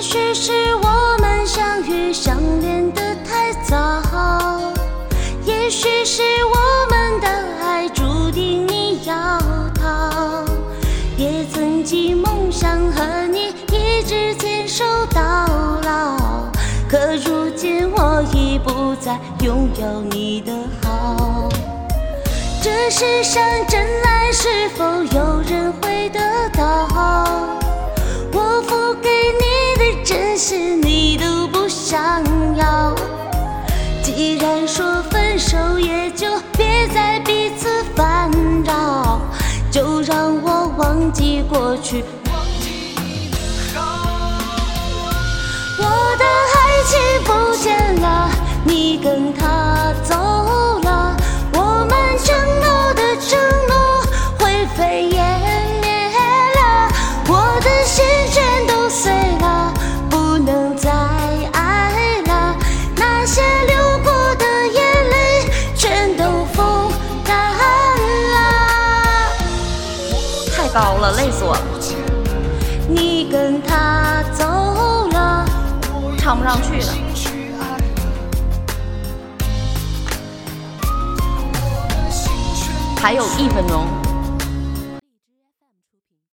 也许是我们相遇相恋的太早，也许是我们的爱注定你要逃，也曾经梦想和你一直牵手到老，可如今我已不再拥有你的好，这世上真爱。想要。既然说分手，也就别再彼此烦扰，就让我忘记过去。高了，累死我了，你跟他走了，唱不上去了。还有一分钟。